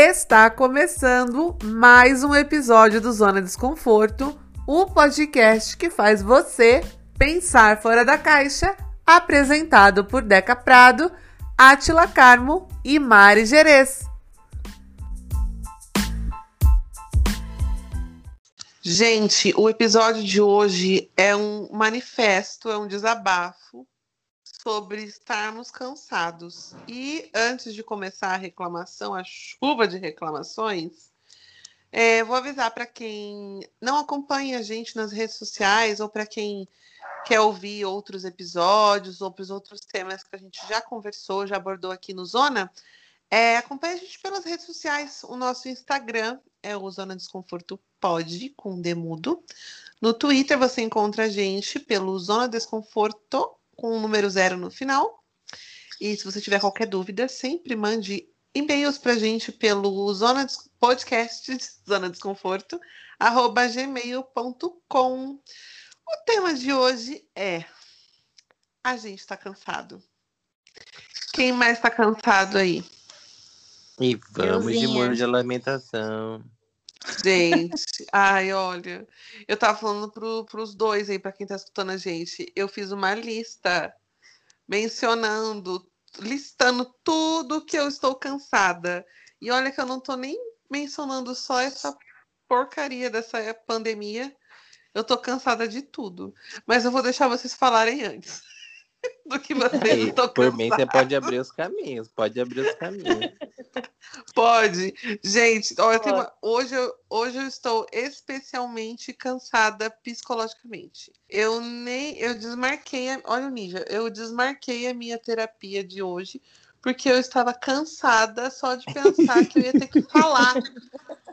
Está começando mais um episódio do Zona Desconforto, o podcast que faz você pensar fora da caixa, apresentado por Deca Prado, Atila Carmo e Mari Gerês. Gente, o episódio de hoje é um manifesto, é um desabafo sobre estarmos cansados. E antes de começar a reclamação, a chuva de reclamações, é, vou avisar para quem não acompanha a gente nas redes sociais ou para quem quer ouvir outros episódios ou para os outros temas que a gente já conversou, já abordou aqui no Zona, é, acompanhe a gente pelas redes sociais. O nosso Instagram é o Zona Desconforto Pode, com demudo. No Twitter você encontra a gente pelo Zona Desconforto, com o número zero no final. E se você tiver qualquer dúvida, sempre mande e-mails para a gente pelo Zona Podcast Zona Desconforto, arroba gmail.com. O tema de hoje é A gente está cansado. Quem mais está cansado aí? E vamos de molho de lamentação. Gente, ai, olha, eu tava falando pro, pros dois aí, para quem tá escutando a gente, eu fiz uma lista mencionando, listando tudo que eu estou cansada. E olha que eu não tô nem mencionando só essa porcaria dessa pandemia. Eu tô cansada de tudo. Mas eu vou deixar vocês falarem antes do que vocês estão Por mim, você pode abrir os caminhos. Pode abrir os caminhos. pode. Gente, olha, pode. Uma... hoje, eu, hoje eu estou especialmente cansada psicologicamente. Eu nem. Eu desmarquei. A... Olha o Ninja, eu desmarquei a minha terapia de hoje porque eu estava cansada só de pensar que eu ia ter que falar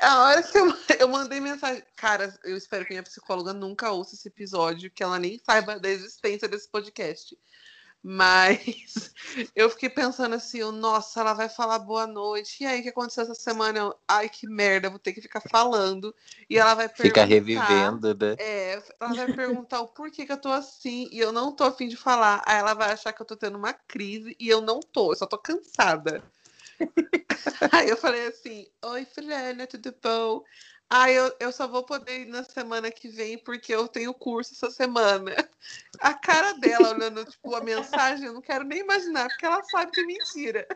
a hora que eu, eu mandei mensagem. Cara, eu espero que minha psicóloga nunca ouça esse episódio, que ela nem saiba da existência desse podcast. Mas eu fiquei pensando assim, nossa, ela vai falar boa noite. E aí, o que aconteceu essa semana? Eu, Ai, que merda, vou ter que ficar falando. E ela vai perguntar. Fica revivendo, né? É, ela vai perguntar o porquê que eu tô assim e eu não tô afim de falar. Aí ela vai achar que eu tô tendo uma crise e eu não tô, eu só tô cansada. Aí eu falei assim: Oi, Filhana, tudo bom? Ah, eu, eu só vou poder ir na semana que vem porque eu tenho curso essa semana. A cara dela olhando tipo, a mensagem, eu não quero nem imaginar, porque ela sabe que é mentira.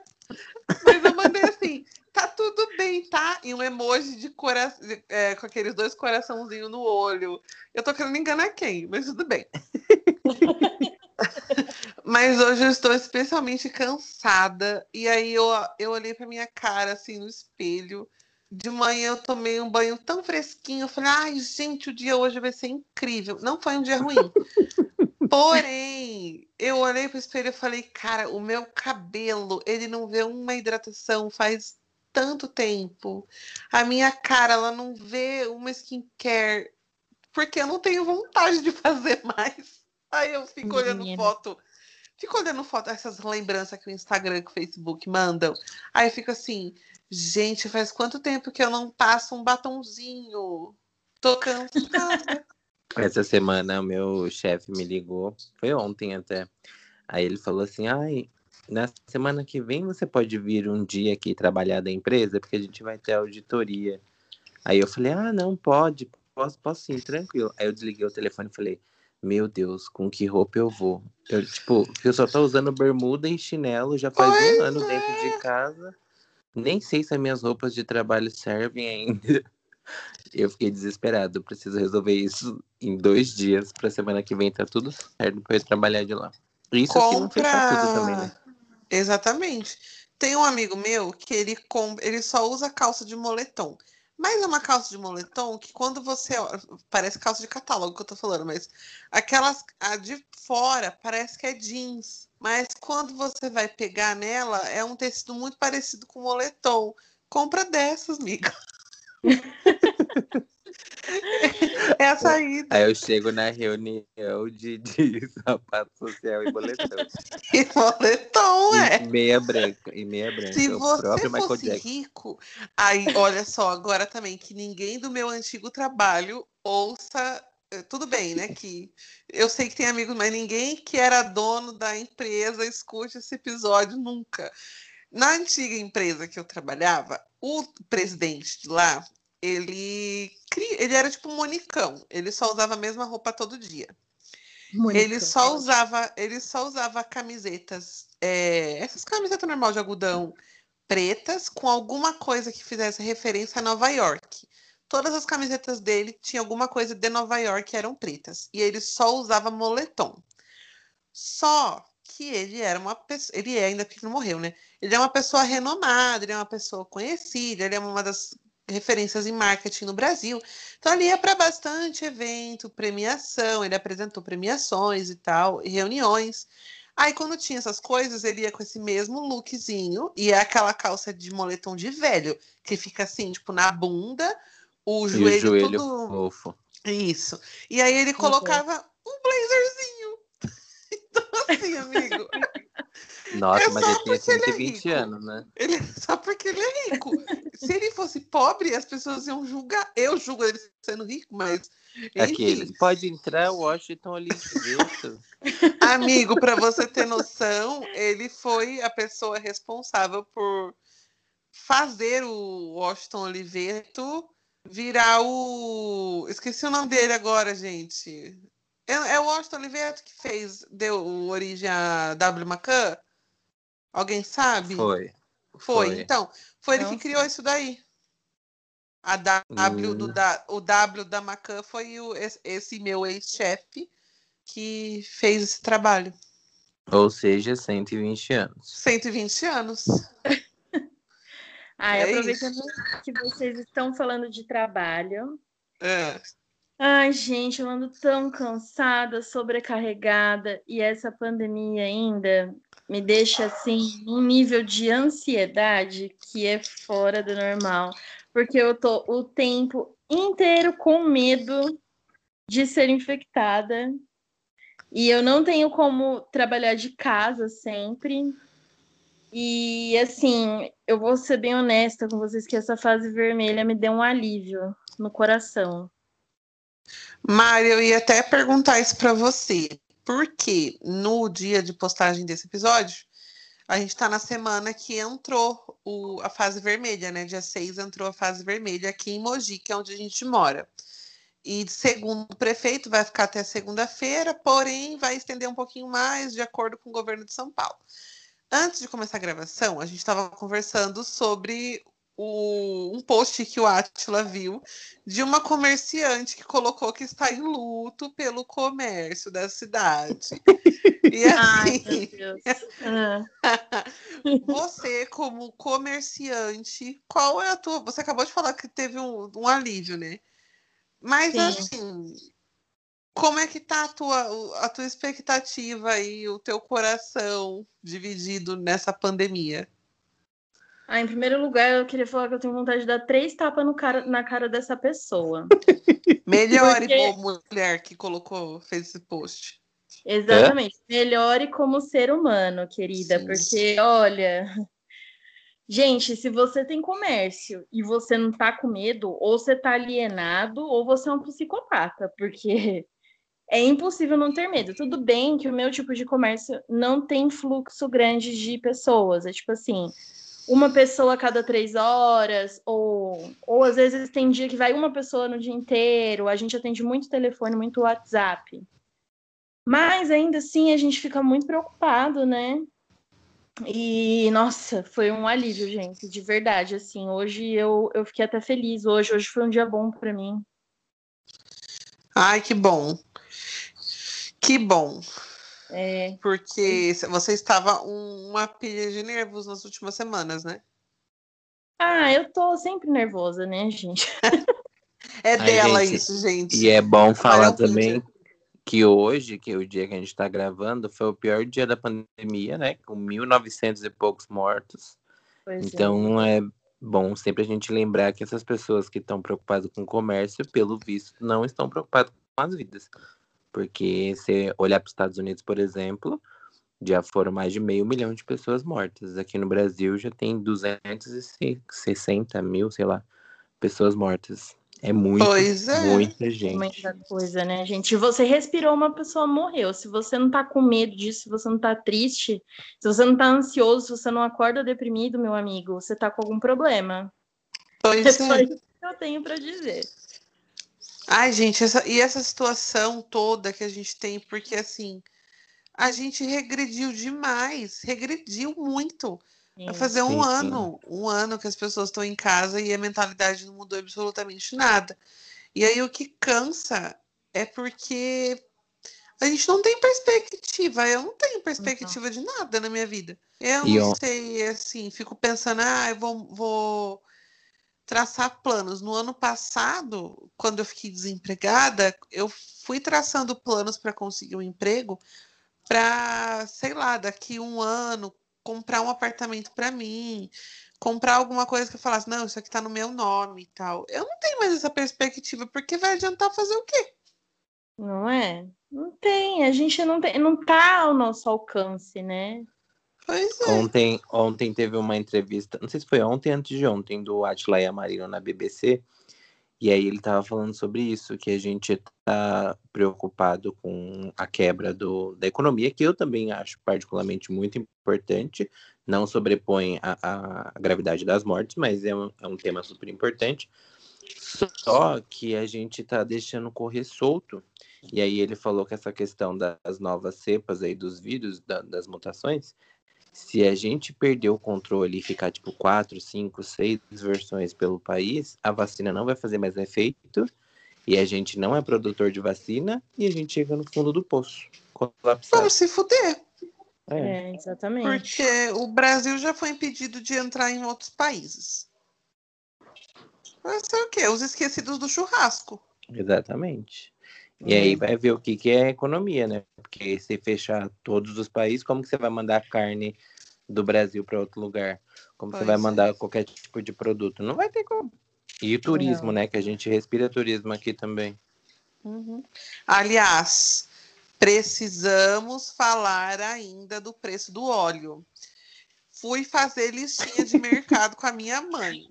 Mas eu mandei assim, tá tudo bem, tá? E um emoji de coração, é, com aqueles dois coraçãozinhos no olho. Eu tô querendo enganar quem, mas tudo bem. Mas hoje eu estou especialmente cansada. E aí eu, eu olhei para minha cara assim no espelho. De manhã eu tomei um banho tão fresquinho. Eu falei, ai, gente, o dia hoje vai ser incrível. Não foi um dia ruim. Porém, eu olhei para o espelho e falei, cara, o meu cabelo, ele não vê uma hidratação faz tanto tempo. A minha cara, ela não vê uma skincare. Porque eu não tenho vontade de fazer mais. Aí eu fico Menina. olhando foto Fico olhando foto, essas lembranças que o Instagram e o Facebook mandam. Aí eu fico assim, gente, faz quanto tempo que eu não passo um batonzinho? Tô cansada. Essa semana o meu chefe me ligou, foi ontem até. Aí ele falou assim: ai, na semana que vem você pode vir um dia aqui trabalhar da empresa, porque a gente vai ter auditoria. Aí eu falei: ah, não, pode, posso, posso sim, tranquilo. Aí eu desliguei o telefone e falei: meu Deus, com que roupa eu vou? Eu, tipo, eu só tô usando bermuda e chinelo já faz pois um ano é. dentro de casa. Nem sei se as minhas roupas de trabalho servem ainda. Eu fiquei desesperado. Preciso resolver isso em dois dias. Pra semana que vem tá tudo certo pra eu trabalhar de lá. Isso Compra... não fechar tudo também, né? Exatamente. Tem um amigo meu que ele, com... ele só usa calça de moletom. Mas é uma calça de moletom que quando você. Parece calça de catálogo que eu tô falando, mas aquelas. A de fora parece que é jeans. Mas quando você vai pegar nela, é um tecido muito parecido com moletom. Compra dessas, amiga. É a saída. Aí eu chego na reunião de, de sapato social e boletão. E boletão, é. E meia branca. E meia branca. Se você fosse rico, aí, olha só, agora também, que ninguém do meu antigo trabalho ouça eh, tudo bem, né? Que eu sei que tem amigos, mas ninguém que era dono da empresa escute esse episódio nunca. Na antiga empresa que eu trabalhava, o presidente de lá, ele, ele era tipo um monicão. Ele só usava a mesma roupa todo dia. Monicão, ele só usava, ele só usava camisetas, é, essas camisetas normal de algodão pretas com alguma coisa que fizesse referência a Nova York. Todas as camisetas dele tinham alguma coisa de Nova York eram pretas. E ele só usava moletom. Só que ele era uma pessoa. Ele é, ainda porque não morreu, né? Ele é uma pessoa renomada, ele é uma pessoa conhecida, ele é uma das referências em marketing no Brasil. Então ele ia para bastante evento, premiação, ele apresentou premiações e tal, e reuniões. Aí quando tinha essas coisas, ele ia com esse mesmo lookzinho, e é aquela calça de moletom de velho, que fica assim, tipo, na bunda, o joelho, o joelho tudo. Fofo. Isso. E aí ele colocava uhum. um blazerzinho. então, assim, amigo. Nossa, é mas ele tinha 120 ele é anos, né? Ele, só porque ele é rico. Se ele fosse pobre, as pessoas iam julgar. Eu julgo ele sendo rico, mas. Aquele. É pode entrar o Washington Oliveto. Amigo, para você ter noção, ele foi a pessoa responsável por fazer o Washington Oliveto virar o. Esqueci o nome dele agora, gente. É, é o Washington Oliveto que fez, deu origem a W. McCann? Alguém sabe? Foi. Foi. Foi. Então, foi Não ele que criou isso daí. A W hum. do da, o W da Macan foi o, esse meu ex-chefe que fez esse trabalho. Ou seja, 120 anos. 120 anos. Ah, é aproveitando isso. que vocês estão falando de trabalho. É. Ai, gente, eu ando tão cansada, sobrecarregada, e essa pandemia ainda me deixa assim um nível de ansiedade que é fora do normal, porque eu tô o tempo inteiro com medo de ser infectada. E eu não tenho como trabalhar de casa sempre. E assim, eu vou ser bem honesta com vocês que essa fase vermelha me deu um alívio no coração. Mário, eu ia até perguntar isso para você, porque no dia de postagem desse episódio, a gente está na semana que entrou o, a fase vermelha, né? Dia 6 entrou a fase vermelha aqui em Mogi, que é onde a gente mora. E segundo o prefeito, vai ficar até segunda-feira, porém vai estender um pouquinho mais, de acordo com o governo de São Paulo. Antes de começar a gravação, a gente estava conversando sobre o, um post que o Atila viu de uma comerciante que colocou que está em luto pelo comércio da cidade. E assim, Ai, você como comerciante, qual é a tua? Você acabou de falar que teve um, um alívio, né? Mas Sim. assim, como é que tá a tua, a tua expectativa e o teu coração dividido nessa pandemia? Ah, em primeiro lugar, eu queria falar que eu tenho vontade de dar três tapas cara, na cara dessa pessoa. Melhore Porque... como mulher que colocou, fez esse post. Exatamente. É? Melhore como ser humano, querida. Sim. Porque, olha. Gente, se você tem comércio e você não tá com medo, ou você tá alienado, ou você é um psicopata, porque é impossível não ter medo. Tudo bem que o meu tipo de comércio não tem fluxo grande de pessoas. É tipo assim, uma pessoa a cada três horas, ou, ou às vezes tem dia que vai uma pessoa no dia inteiro, a gente atende muito telefone, muito WhatsApp. Mas ainda assim a gente fica muito preocupado, né? E nossa, foi um alívio, gente, de verdade. Assim, hoje eu, eu fiquei até feliz. Hoje, hoje foi um dia bom para mim. Ai, que bom. Que bom. É. Porque você estava uma pilha de nervos nas últimas semanas, né? Ah, eu tô sempre nervosa, né, gente? é Ai, dela gente, isso, gente. E é bom falar também que hoje, que é o dia que a gente está gravando, foi o pior dia da pandemia, né? Com 1.900 e poucos mortos. Pois é. então é. é bom sempre a gente lembrar que essas pessoas que estão preocupadas com o comércio, pelo visto, não estão preocupadas com as vidas. Porque se olhar para os Estados Unidos, por exemplo, já foram mais de meio milhão de pessoas mortas. Aqui no Brasil já tem 260 mil, sei lá, pessoas mortas. É muito, Pois é. muita gente. Muita coisa, né, gente? Se você respirou, uma pessoa morreu. Se você não tá com medo disso, se você não tá triste, se você não tá ansioso, se você não acorda deprimido, meu amigo, você tá com algum problema. É Pois só é. isso que eu tenho pra dizer. Ai, gente, essa- e essa situação toda que a gente tem, porque assim, a gente regrediu demais, regrediu muito. Vai fazer um Sim, sim. ano, um ano que as pessoas estão em casa e a mentalidade não mudou absolutamente nada. E aí o que cansa é porque a gente não tem perspectiva. Eu não tenho perspectiva de nada na minha vida. Eu E não ó- sei, assim, fico pensando, ah, eu vou, vou traçar planos. No ano passado, quando eu fiquei desempregada, eu fui traçando planos para conseguir um emprego para, sei lá, daqui um ano comprar um apartamento para mim, comprar alguma coisa que eu falasse, não, isso aqui tá no meu nome e tal. Eu não tenho mais essa perspectiva, porque vai adiantar fazer o quê? Não é? Não tem, a gente não tem, não tá ao nosso alcance, né? Pois é. Ontem, ontem teve uma entrevista, não sei se foi ontem antes de ontem, do Atila Yamarino na BBC, e aí ele tava falando sobre isso, que a gente tá preocupado com a quebra do, da economia, que eu também acho particularmente muito importante, não sobrepõe a, a- gravidade das mortes, mas é um, é um tema super importante. Só que a gente tá deixando correr solto. E aí ele falou que essa questão das novas cepas aí dos vírus, da- das mutações, se a gente perder o controle e ficar tipo quatro, cinco, seis versões pelo país, a vacina não vai fazer mais efeito e a gente não é produtor de vacina e a gente chega no fundo do poço, colapsado. Vamos se fuder, É, É, exatamente. porque o Brasil já foi impedido de entrar em outros países. Vai ser o quê? Os esquecidos do churrasco. exatamente. E aí vai ver o que, que é economia, né? Porque se fechar todos os países, como que você vai mandar carne do Brasil para outro lugar? Como você Pois vai é. mandar qualquer tipo de produto? Não vai ter como. E o turismo, Não. né? Que a gente respira turismo aqui também. Uhum. Aliás, precisamos falar ainda do preço do óleo. Fui fazer listinha de mercado com a minha mãe.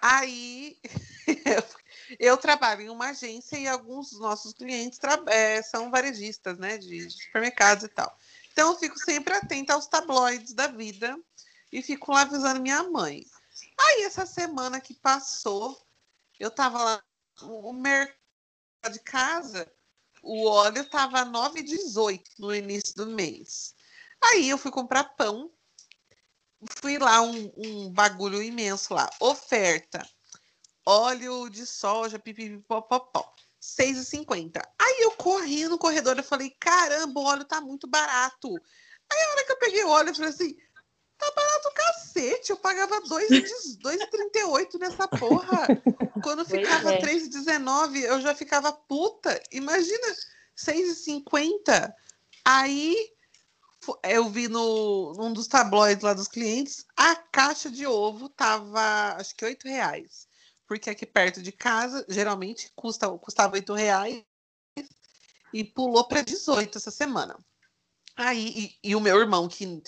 Aí eu trabalho em uma agência e alguns dos nossos clientes eh, são varejistas, né, de supermercados e tal. Então eu fico sempre atenta aos tabloides da vida e fico lá avisando minha mãe. Aí essa semana que passou, eu tava lá o mercado de casa, o óleo tava 9,18 no início do mês. Aí eu fui comprar pão, fui lá um, um bagulho imenso lá, oferta, óleo de soja, pipipipopopó, 6,50. Aí eu corri no corredor, eu falei, caramba, o óleo tá muito barato. Aí a hora que eu peguei o óleo, eu falei assim, tá barato o cacete, eu pagava 2,38 nessa porra. Quando ficava é. 3,19, eu já ficava puta. Imagina, 6,50. Aí eu vi no, num dos tabloides lá dos clientes, a caixa de ovo tava, acho que 8 reais. Porque aqui perto de casa, geralmente custa, custava 8 reais e pulou para 18 essa semana. Aí, e, e o meu irmão, que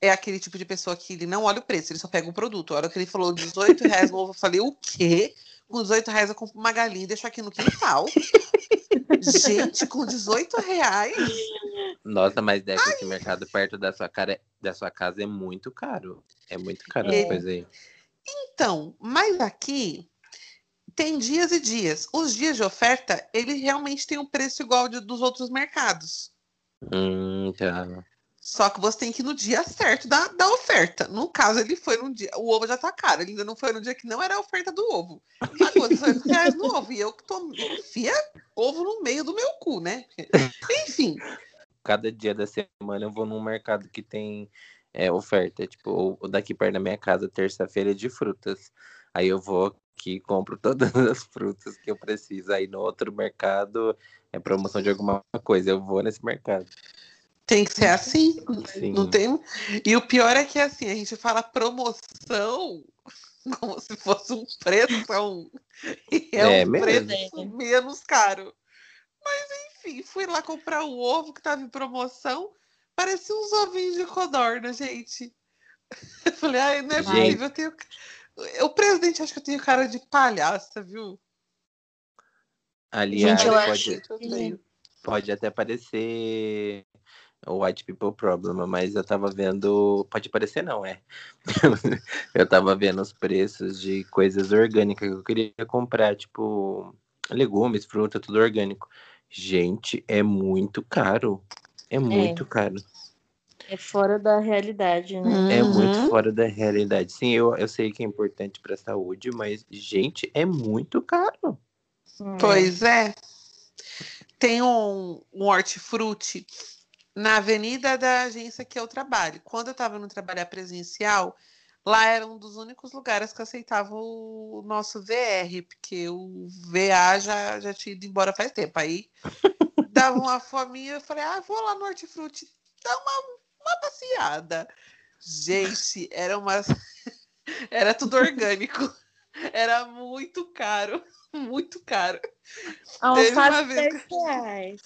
é aquele tipo de pessoa que ele não olha o preço, ele só pega o produto. A hora que ele falou 18 reais no ovo, eu falei, o quê? Com 18 reais eu compro uma galinha e deixo aqui no quintal. Gente, com 18 reais? Nossa, mas deve que esse mercado perto da sua, cara, da sua casa é muito caro. É muito caro É. essa coisa aí. Então, mas aqui tem dias e dias. Os dias de oferta, ele realmente tem um preço igual de- dos outros mercados. Hum, tá. Só que você tem que ir no dia certo da, da oferta. No caso, ele foi no dia. O ovo já tá caro. Ele ainda não foi no dia que não era a oferta do ovo. Pagou 18 reais no ovo. E eu que tô. Enfia ovo no meio do meu cu, né? Enfim. Cada dia da semana eu vou num mercado que tem é, oferta. Tipo, daqui perto da minha casa, terça-feira, é de frutas. Aí eu vou aqui e compro todas as frutas que eu preciso. Aí no outro mercado é promoção de alguma coisa. Eu vou nesse mercado. Tem que ser assim. Sim. Não tem. E o pior é que assim, a gente fala promoção como se fosse um preço. E é, É um mesmo. preço menos caro. Mas enfim, fui lá comprar o ovo que tava em promoção. Parecia uns ovinhos de codorna, gente. Eu falei, ai, não é Gente. possível. Eu tenho... O presidente acha que eu tenho cara de palhaça, viu? Aliás, Gente, eu pode, acho pode até parecer o White People Problem, mas eu tava vendo. Pode parecer, não, é. eu tava vendo os preços de coisas orgânicas que eu queria comprar, tipo legumes, fruta, tudo orgânico. Gente, é muito caro. É muito caro. É fora da realidade, né? É Uhum. muito fora da realidade. Sim, eu, eu sei que é importante pra saúde, mas, gente, é muito caro. Hum, Pois é. Tem um, um hortifruti na avenida da agência que eu trabalho. Quando eu estava no trabalhar presencial, lá era um dos únicos lugares que aceitava o nosso VR, porque o VA já, já tinha ido embora faz tempo. Aí dava uma fominha, eu falei, ah, vou lá no hortifruti dar uma, uma passeada. Gente, era uma. Era tudo orgânico. Era muito caro. Muito caro. teve uma vez 10 reais.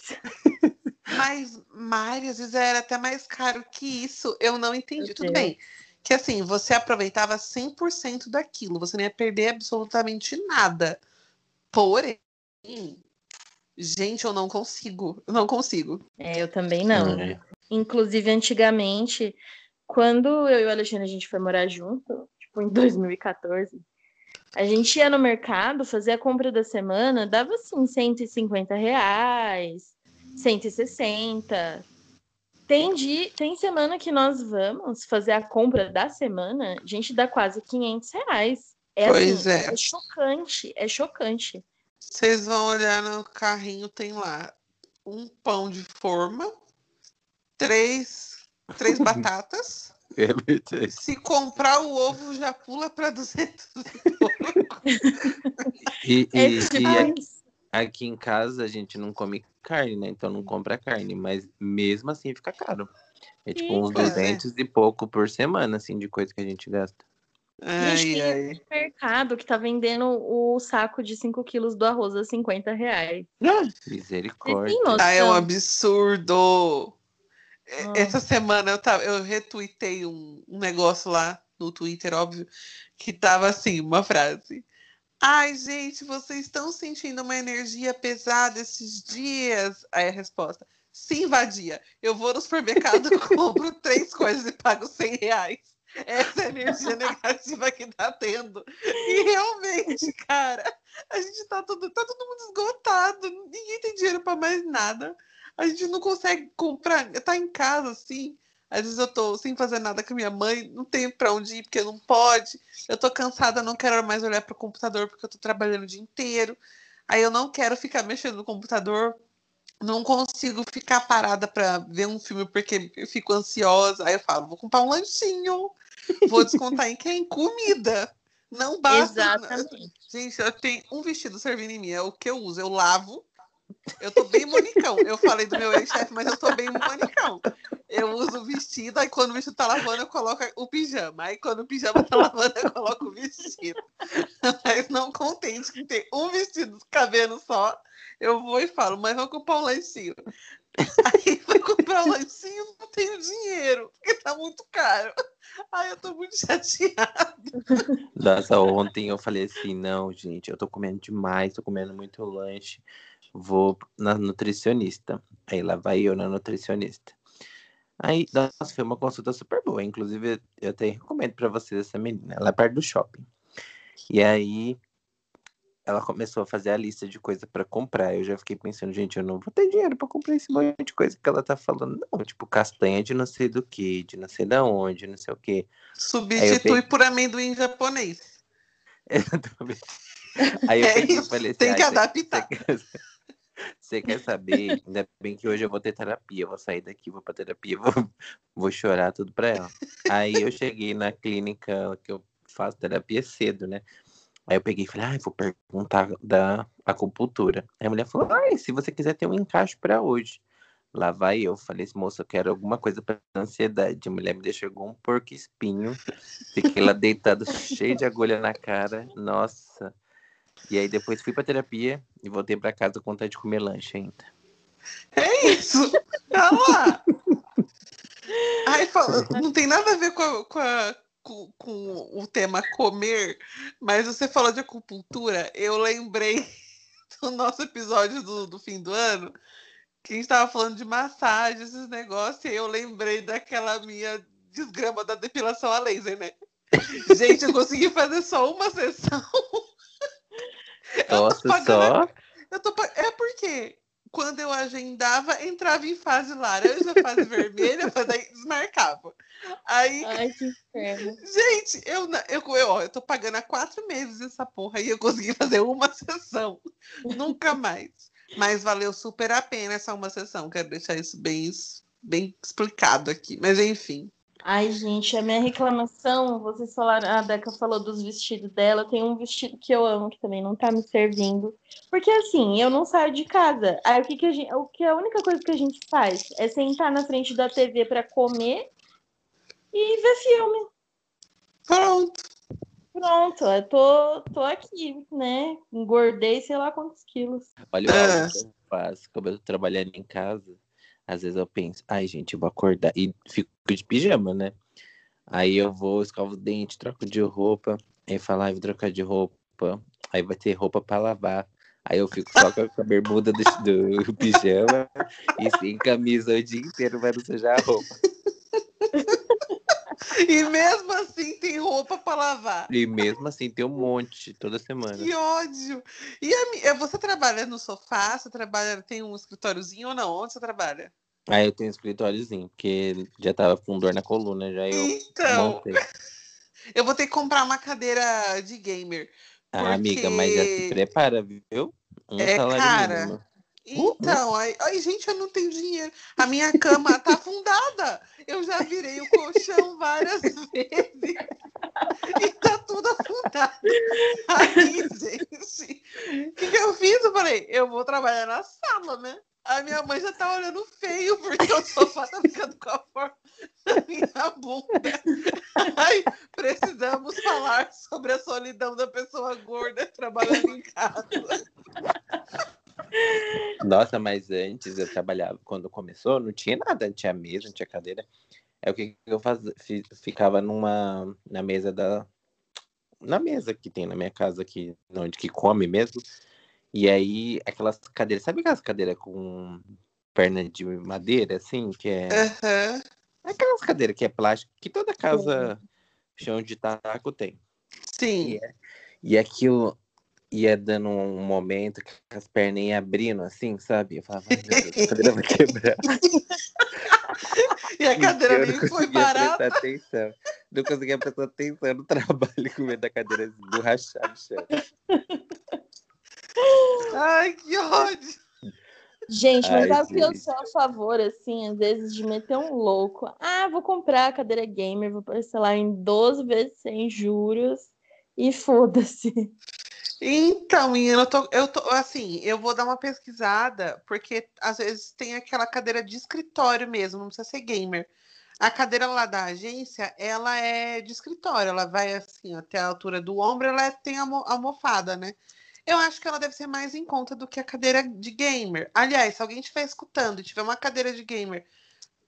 Mas, Mari, às vezes era até mais caro que isso. Eu não entendi. Meu Tudo bem. Que assim, você aproveitava 100% daquilo. Você não ia perder absolutamente nada. Porém, gente, eu não consigo. Eu não consigo. É, eu também não. É. Inclusive, antigamente, quando eu e o Alexandre a gente foi morar junto, tipo em 2014, a gente ia no mercado, fazia a compra da semana, dava assim 150 reais, 160. Tem, dia, tem semana que nós vamos fazer a compra da semana, a gente dá quase 500 reais. É Pois assim, é. é chocante, é chocante. Vocês vão olhar no carrinho, tem lá um pão de forma, três, três batatas. É. Se comprar o ovo, já pula para 200. E, É e- e demais. aqui em casa a gente não come carne, né? Então não compra carne, mas mesmo assim fica caro. É tipo Sim, uns pois é. 200 e pouco por semana, assim, de coisa que a gente gasta. Ai, Gente, ai. mercado que tá vendendo o saco de 5 quilos do arroz a 50 reais. Misericórdia. Tem noção? Ah, é um absurdo. Ah. Essa semana eu, tava, eu retuitei um, um negócio lá no Twitter, óbvio, que tava assim, uma frase. Ai, gente, vocês estão sentindo uma energia pesada esses dias? Aí a resposta, sim, vadia. Eu vou no supermercado, compro três coisas e pago 100 reais. Essa é a energia negativa que tá tendo. E realmente, cara, a gente tá tudo, tá todo mundo esgotado. Ninguém tem dinheiro pra mais nada. A gente não consegue comprar. Tá em casa, assim. Às vezes eu tô sem fazer nada com a minha mãe, não tenho pra onde ir porque não pode. Eu tô cansada, não quero mais olhar pro computador porque eu tô trabalhando o dia inteiro. Aí eu não quero ficar mexendo no computador. Não consigo ficar parada pra ver um filme porque eu fico ansiosa. Aí eu falo, vou comprar um lanchinho. Vou descontar em quem? Comida. Não basta. Exatamente. Gente, eu tenho um vestido servindo em mim, é o que eu uso. Eu lavo. Eu tô bem monicão. Eu falei do meu ex-chefe, mas eu tô bem monicão. Eu uso o vestido, aí quando o vestido tá lavando, eu coloco o pijama. Aí quando o pijama tá lavando, eu coloco o vestido. Mas não contente que tem um vestido cabendo só, eu vou e falo, mas vou comprar um lanchinho. Aí vai comprar um lanchinho, não tenho dinheiro, porque tá muito caro. Ai, eu tô muito chateada. Nossa, ontem eu falei assim, não, gente, eu tô comendo demais, tô comendo muito lanche, vou na nutricionista. Aí lá vai eu na nutricionista. Aí, nossa, foi uma consulta super boa. Inclusive, eu até recomendo pra vocês essa menina. Ela é perto do shopping. E aí, ela começou a fazer a lista de coisa pra comprar. Eu já fiquei pensando, gente, eu não vou ter dinheiro pra comprar esse monte de coisa que ela tá falando. Não, tipo, castanha de não sei do que, de não sei da onde, não sei o que. Substitui por amendoim japonês. Aí eu É peguei isso, falei assim, tem que "Ah, cê- adaptar." Você quer saber? Ainda bem que hoje eu vou ter terapia. Vou sair daqui, vou pra terapia, vou, vou chorar tudo pra ela. Aí eu cheguei na clínica que eu faço terapia cedo, né? Aí eu peguei e falei, ah, vou perguntar da acupuntura. Aí a mulher falou, se você quiser ter um encaixe pra hoje. Lá vai eu. Falei moça, eu quero alguma coisa pra ansiedade. A mulher me deixou igual um porco espinho. Fiquei lá deitado, cheio de agulha na cara. Nossa. E aí depois fui pra terapia e voltei pra casa com vontade de comer lanche ainda. É isso. Olha lá. Aí fala, não tem nada a ver com, a- com, a- com- com o tema comer, mas você falou de acupuntura, eu lembrei o nosso episódio do, do fim do ano, que a gente tava falando de massagem, esses negócios, e eu lembrei daquela minha desgrama da depilação a laser, né? Gente, eu consegui fazer só uma sessão. Nossa, só? Eu tô, é porque quando eu agendava, entrava em fase laranja, fase vermelha, mas aí desmarcava. Aí. Ai, que inferno. Gente, eu, eu, eu, eu tô pagando há quatro meses essa porra e eu consegui fazer uma sessão. Nunca mais. Mas valeu super a pena essa uma sessão. Quero deixar isso bem, bem explicado aqui. Mas enfim. Ai, gente, a minha reclamação, vocês falaram, a Beca falou dos vestidos dela, tem um vestido que eu amo, que também não tá me servindo. Porque assim, eu não saio de casa. Aí o que, que a gente. O que a única coisa que a gente faz é sentar na frente da TV para comer e ver filme. Pronto. Pronto, eu tô, tô aqui, né? Engordei sei lá quantos quilos. Olha o é. que eu faço, como eu tô trabalhando em casa. Às vezes eu penso, ai, gente, eu vou acordar. E fico de pijama, né? Aí eu vou, escovo o dente, troco de roupa. Aí falo, ai, vou trocar de roupa. Aí vai ter roupa para lavar. Aí eu fico só com a bermuda do, do pijama e sem camisa o dia inteiro vai não sujar a roupa. E mesmo assim tem roupa para lavar. E mesmo assim tem um monte toda semana. Que ódio! E a, você trabalha no sofá? Você trabalha, tem um escritóriozinho ou não? Onde você trabalha? Aí eu tenho um escritóriozinho, porque já tava com dor na coluna, já eu então, montei. Eu vou ter que comprar uma cadeira de gamer. Ah, porque... amiga, mas já se prepara, viu? Um é, cara, mínimo. Então, aí, aí, gente, eu não tenho dinheiro. A minha cama tá afundada. Eu já virei o colchão várias vezes. E tá tudo afundado. Aí, gente, o que, que eu fiz? Eu falei, eu vou trabalhar na sala, né? A minha mãe já tá olhando feio porque o sofá tá ficando com a forma da minha bunda. Ai, precisamos falar sobre a solidão da pessoa gorda trabalhando em casa. Nossa, mas antes eu trabalhava, quando começou, não tinha nada, não tinha mesa, não tinha cadeira. É o que eu fazia, ficava numa, na mesa da, na mesa que tem na minha casa aqui, onde que come mesmo. E aí, aquelas cadeiras, sabe aquelas cadeiras com perna de madeira, assim, que é... Uhum. Aquelas cadeiras que é plástico, que toda casa, chão de taco tem. Sim. E, é, e aquilo, ia dando um momento que as pernas iam abrindo assim, sabe? Eu falava, meu Deus, a cadeira vai quebrar. e a cadeira nem foi barata. Atenção. Não conseguia prestar atenção no trabalho com medo da cadeira esborrachar no chão. Ai, que ódio! Gente, mas sabe que eu sou a favor, assim, às vezes, de meter um louco. Ah, vou comprar a cadeira gamer, vou parcelar em 12 vezes sem juros e foda-se. Então, menina, eu tô, eu tô assim, eu vou dar uma pesquisada, porque às vezes tem aquela cadeira de escritório mesmo, não precisa ser gamer. A cadeira lá da agência, ela é de escritório, ela vai assim até a altura do ombro, ela tem a almofada, né? Eu acho que ela deve ser mais em conta do que a cadeira de gamer. Aliás, se alguém estiver escutando e tiver uma cadeira de gamer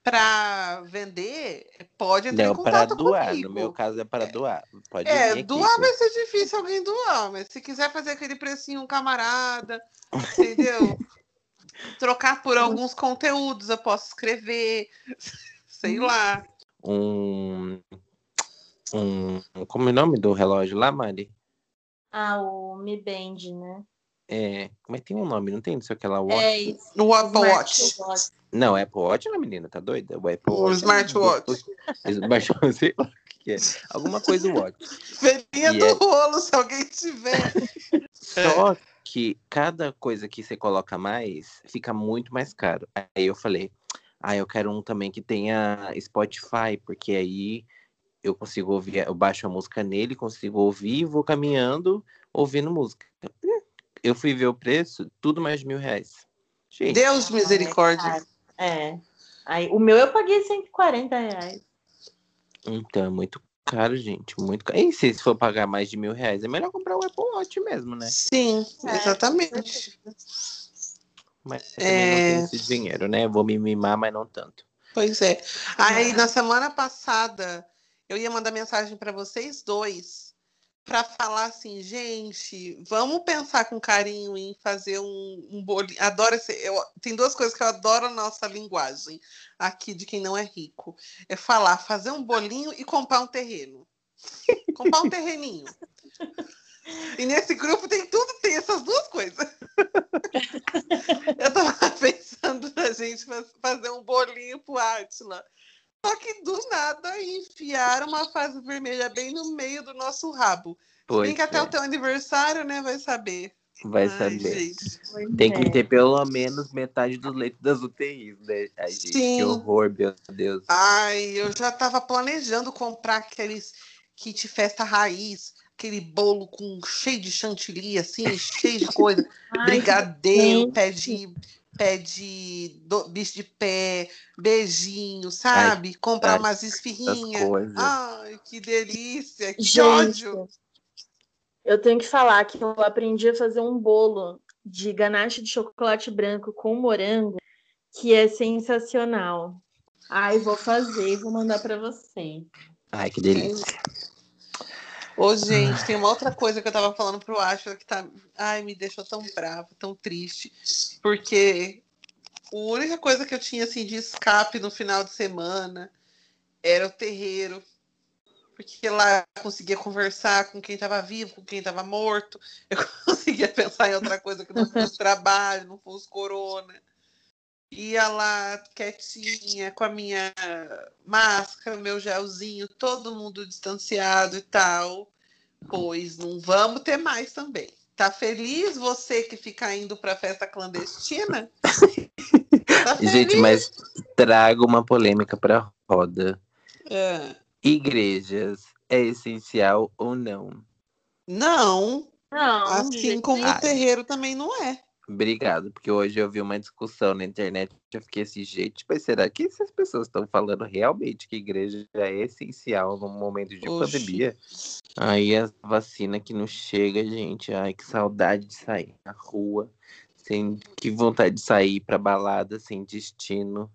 para vender, pode entrar não, em contato para doar. Comigo. No meu caso é para doar. Pode é, doar vai ser difícil alguém doar, mas se quiser fazer aquele precinho um camarada, entendeu? Trocar por alguns conteúdos, eu posso escrever, sei lá. Um, um como é o nome do relógio lá, Mari? Ah, o Mi Band, né? É, mas tem um nome, não tem? Não sei aquela Watch. É isso. O Apple Watch. Watch. Não, Apple Watch não, menina, tá doida? O Apple o Watch. Smartwatch. É... Smartwatch, sei lá o que é. Alguma coisa Watch. Feirinha do é... rolo, se alguém tiver. Só que cada coisa que você coloca mais, fica muito mais caro. Aí eu falei, ah, eu quero um também que tenha Spotify, porque aí eu consigo ouvir, eu baixo a música nele, consigo ouvir e vou caminhando ouvindo música eu fui ver o preço, tudo mais de mil reais. Gente. Deus misericórdia. É. Aí, o meu eu paguei 140 reais. Então, é muito caro, gente. Muito caro. E se for pagar mais de mil reais, é melhor comprar o Apple Watch mesmo, né? Sim, é, exatamente. Mas eu é... não tenho esse dinheiro, né? Vou me mimar, mas não tanto. Pois é. Aí, na semana passada, eu ia mandar mensagem para vocês dois para falar assim, gente, vamos pensar com carinho em fazer um, um bolinho. Adoro esse. Eu, tem duas coisas que eu adoro na nossa linguagem aqui de quem não é rico. É falar, fazer um bolinho e comprar um terreno. comprar um terreninho. E nesse grupo tem tudo, tem essas duas coisas. eu tava pensando na gente fazer um bolinho pro Atila. Só que do nada enfiaram uma fase vermelha bem no meio do nosso rabo. Pois Tem que até é. o teu aniversário, né? Vai saber. Vai Ai, saber. Gente. Tem que é. ter pelo menos metade dos leitos das UTIs, né? Ai, gente, Sim. que horror, meu Deus. Ai, eu já tava planejando comprar aqueles kit festa raiz, aquele bolo com cheio de chantilly, assim, cheio de coisa. Ai, Brigadeiro, pé de pé de do, bicho de pé, beijinho, sabe? Ai, Comprar ai, umas esfirrinhas. Ai, que delícia, que Gente, ódio. Eu tenho que falar que eu aprendi a fazer um bolo de ganache de chocolate branco com morango, que é sensacional. Ai, vou fazer, vou mandar para você. Ai, que delícia. Ô, gente, tem uma outra coisa que eu tava falando pro Ashla que tá. Ai, me deixou tão brava, tão triste. Porque a única coisa que eu tinha assim de escape no final de semana era o terreiro. Porque lá eu conseguia conversar com quem estava vivo, com quem estava morto. Eu conseguia pensar em outra coisa que não fosse trabalho, não fosse corona. Ia lá quietinha, com a minha máscara, meu gelzinho, todo mundo distanciado e tal. Pois não vamos ter mais também. Tá feliz você que fica indo para festa clandestina? tá Gente, mas trago uma polêmica para roda. É. Igrejas é essencial ou não? Não. Não. Assim como o terreiro também não é. Obrigado, porque hoje eu vi uma discussão na internet, eu fiquei assim, gente, mas será que essas pessoas estão falando realmente que igreja é essencial no momento de Oxi. pandemia? Aí a vacina que não chega, gente, ai, que saudade de sair na rua, sem que vontade de sair pra balada sem destino,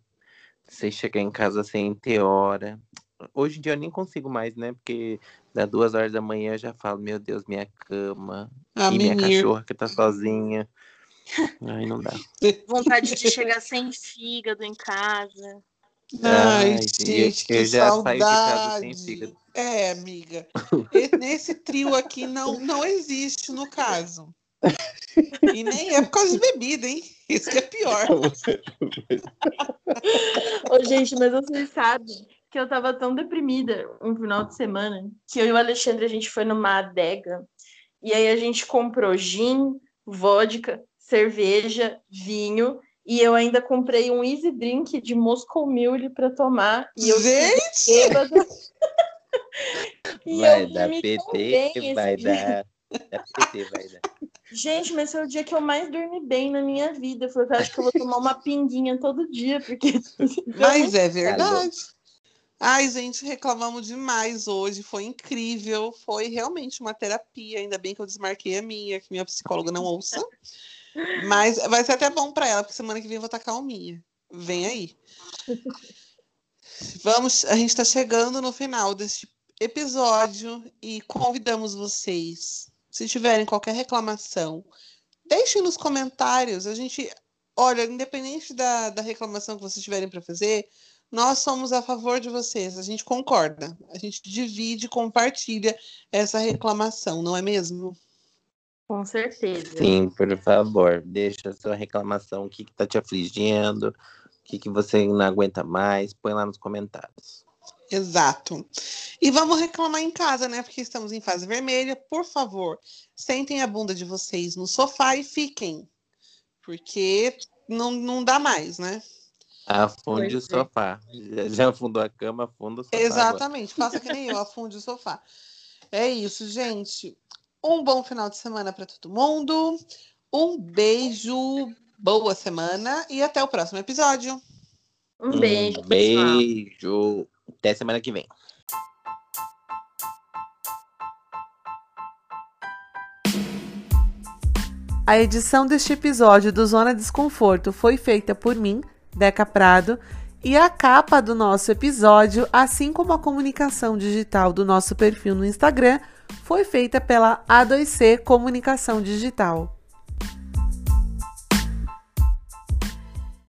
sem chegar em casa sem ter hora. Hoje em dia eu nem consigo mais, né? Porque das duas horas da manhã eu já falo, meu Deus, minha cama, a e minha cachorra que tá sozinha. Ai, não dá. Vontade de chegar sem fígado em casa. Ai, Ai gente, eu já saudade. saio de casa sem fígado. É, amiga. Nesse trio aqui não, não existe, no caso. E nem é por causa de bebida, hein? Isso que é pior. Ô, gente, mas vocês sabem que eu tava tão deprimida um final de semana que eu e o Alexandre a gente foi numa adega e aí a gente comprou gin, vodka, cerveja, vinho e eu ainda comprei um easy drink de Moscow Mule para tomar e eu Gente! vai dar PT, vai dar, PT, vai dar. Gente, mas foi o dia que eu mais dormi bem na minha vida. Foi eu acho que eu vou tomar uma pinguinha todo dia, porque. Mas é verdade. Ai, gente, reclamamos demais hoje. Foi incrível. Foi realmente uma terapia. Ainda bem que eu desmarquei a minha, que minha psicóloga não ouça. Mas vai ser até bom para ela, porque semana que vem eu vou estar calminha. Vem aí. Vamos, a gente está chegando no final deste episódio e convidamos vocês, se tiverem qualquer reclamação, deixem nos comentários. A gente, olha, independente da, da reclamação que vocês tiverem para fazer, nós somos a favor de vocês. A gente concorda. A gente divide, compartilha essa reclamação, não é mesmo? Com certeza. Sim, por favor, deixa a sua reclamação, o que está te afligindo, o que, que você não aguenta mais, põe lá nos comentários. Exato. E vamos reclamar em casa, né? Porque estamos em fase vermelha. Por favor, sentem a bunda de vocês no sofá e fiquem. Porque não, não dá mais, né? Afunde pois o é. sofá. Já, já afundou a cama, afunda o sofá. Exatamente. Agora. Faça que nem eu, afunde o sofá. É isso, gente. Um bom final de semana para todo mundo. Um beijo, boa semana e até o próximo episódio. Um beijo. Um beijo. Até semana que vem. A edição deste episódio do Zona Desconforto foi feita por mim, Deca Prado, E a capa do nosso episódio, assim como a comunicação digital do nosso perfil no Instagram, foi feita pela A2C Comunicação Digital.